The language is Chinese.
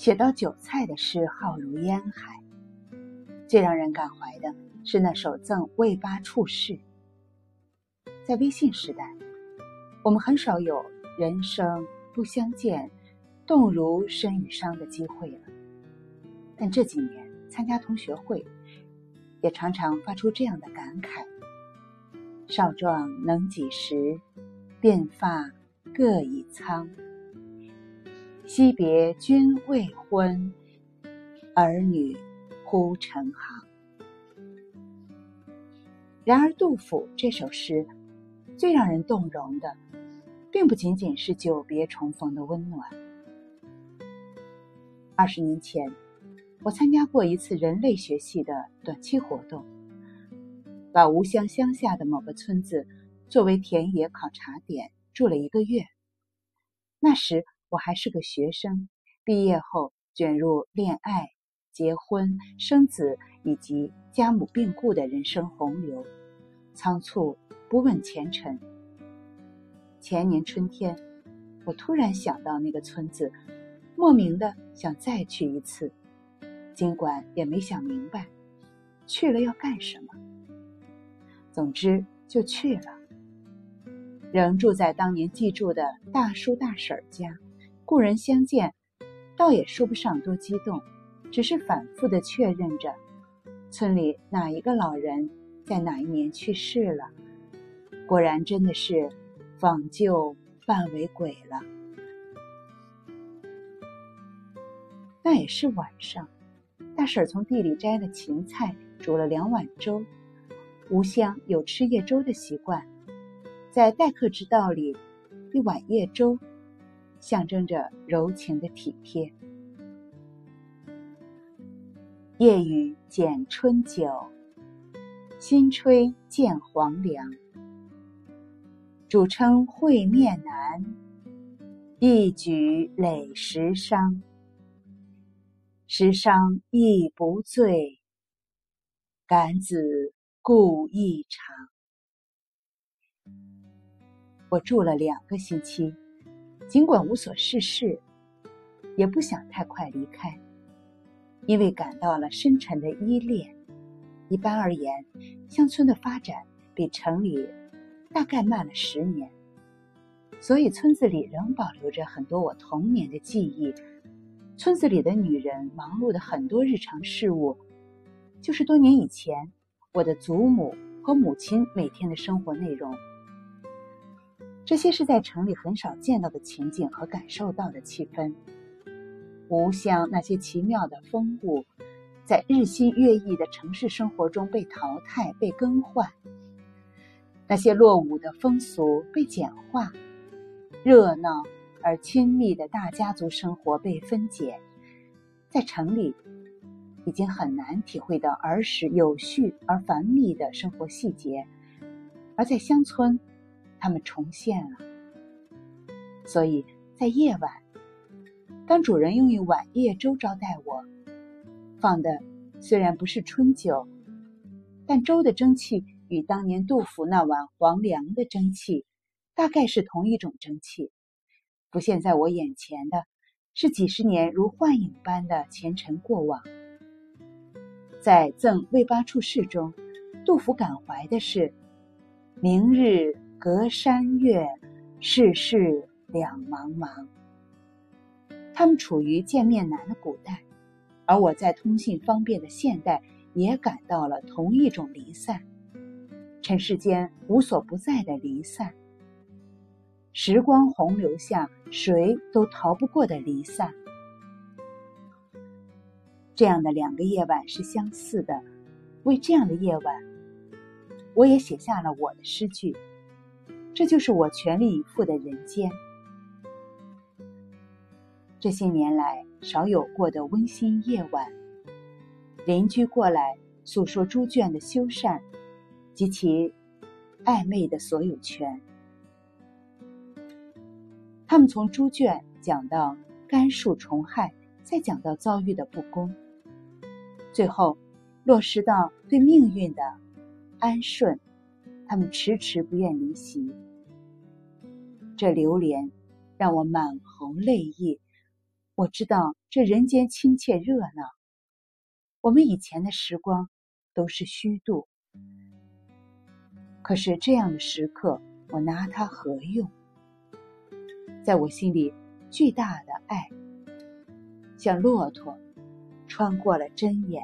写到韭菜的诗浩如烟海。最让人感怀的是那首赠魏八处士。在微信时代，我们很少有人生不相见，动如身与伤的机会了。但这几年参加同学会，也常常发出这样的感慨：少壮能几时，鬓发各已苍。惜别君未婚，儿女。忽成行。然而，杜甫这首诗最让人动容的，并不仅仅是久别重逢的温暖。二十年前，我参加过一次人类学系的短期活动，把吴乡乡下的某个村子作为田野考察点，住了一个月。那时我还是个学生，毕业后卷入恋爱。结婚、生子以及家母病故的人生洪流，仓促不问前程。前年春天，我突然想到那个村子，莫名的想再去一次，尽管也没想明白去了要干什么。总之就去了，仍住在当年寄住的大叔大婶家，故人相见，倒也说不上多激动。只是反复的确认着，村里哪一个老人在哪一年去世了。果然真的是访旧半为鬼了。那也是晚上，大婶从地里摘了芹菜，煮了两碗粥。吴香有吃夜粥的习惯，在待客之道里，一碗夜粥象征着柔情的体贴。夜雨剪春酒，新炊见黄粱。主称会面难，一举累十觞。十觞亦不醉，感子故意长。我住了两个星期，尽管无所事事，也不想太快离开。因为感到了深沉的依恋。一般而言，乡村的发展比城里大概慢了十年，所以村子里仍保留着很多我童年的记忆。村子里的女人忙碌的很多日常事务，就是多年以前我的祖母和母亲每天的生活内容。这些是在城里很少见到的情景和感受到的气氛。无乡那些奇妙的风物，在日新月异的城市生活中被淘汰、被更换；那些落伍的风俗被简化，热闹而亲密的大家族生活被分解。在城里，已经很难体会到儿时有序而繁密的生活细节，而在乡村，他们重现了。所以在夜晚。当主人用一碗夜粥招待我，放的虽然不是春酒，但粥的蒸汽与当年杜甫那碗黄粱的蒸汽，大概是同一种蒸汽。浮现在我眼前的，是几十年如幻影般的前尘过往。在《赠魏八处士》中，杜甫感怀的是“明日隔山岳，世事两茫茫”。他们处于见面难的古代，而我在通信方便的现代也感到了同一种离散。尘世间无所不在的离散，时光洪流下谁都逃不过的离散。这样的两个夜晚是相似的，为这样的夜晚，我也写下了我的诗句。这就是我全力以赴的人间。这些年来少有过的温馨夜晚，邻居过来诉说猪圈的修缮及其暧昧的所有权。他们从猪圈讲到甘树虫害，再讲到遭遇的不公，最后落实到对命运的安顺。他们迟迟不愿离席。这流连让我满喉泪意。我知道这人间亲切热闹，我们以前的时光都是虚度。可是这样的时刻，我拿它何用？在我心里，巨大的爱，像骆驼穿过了针眼。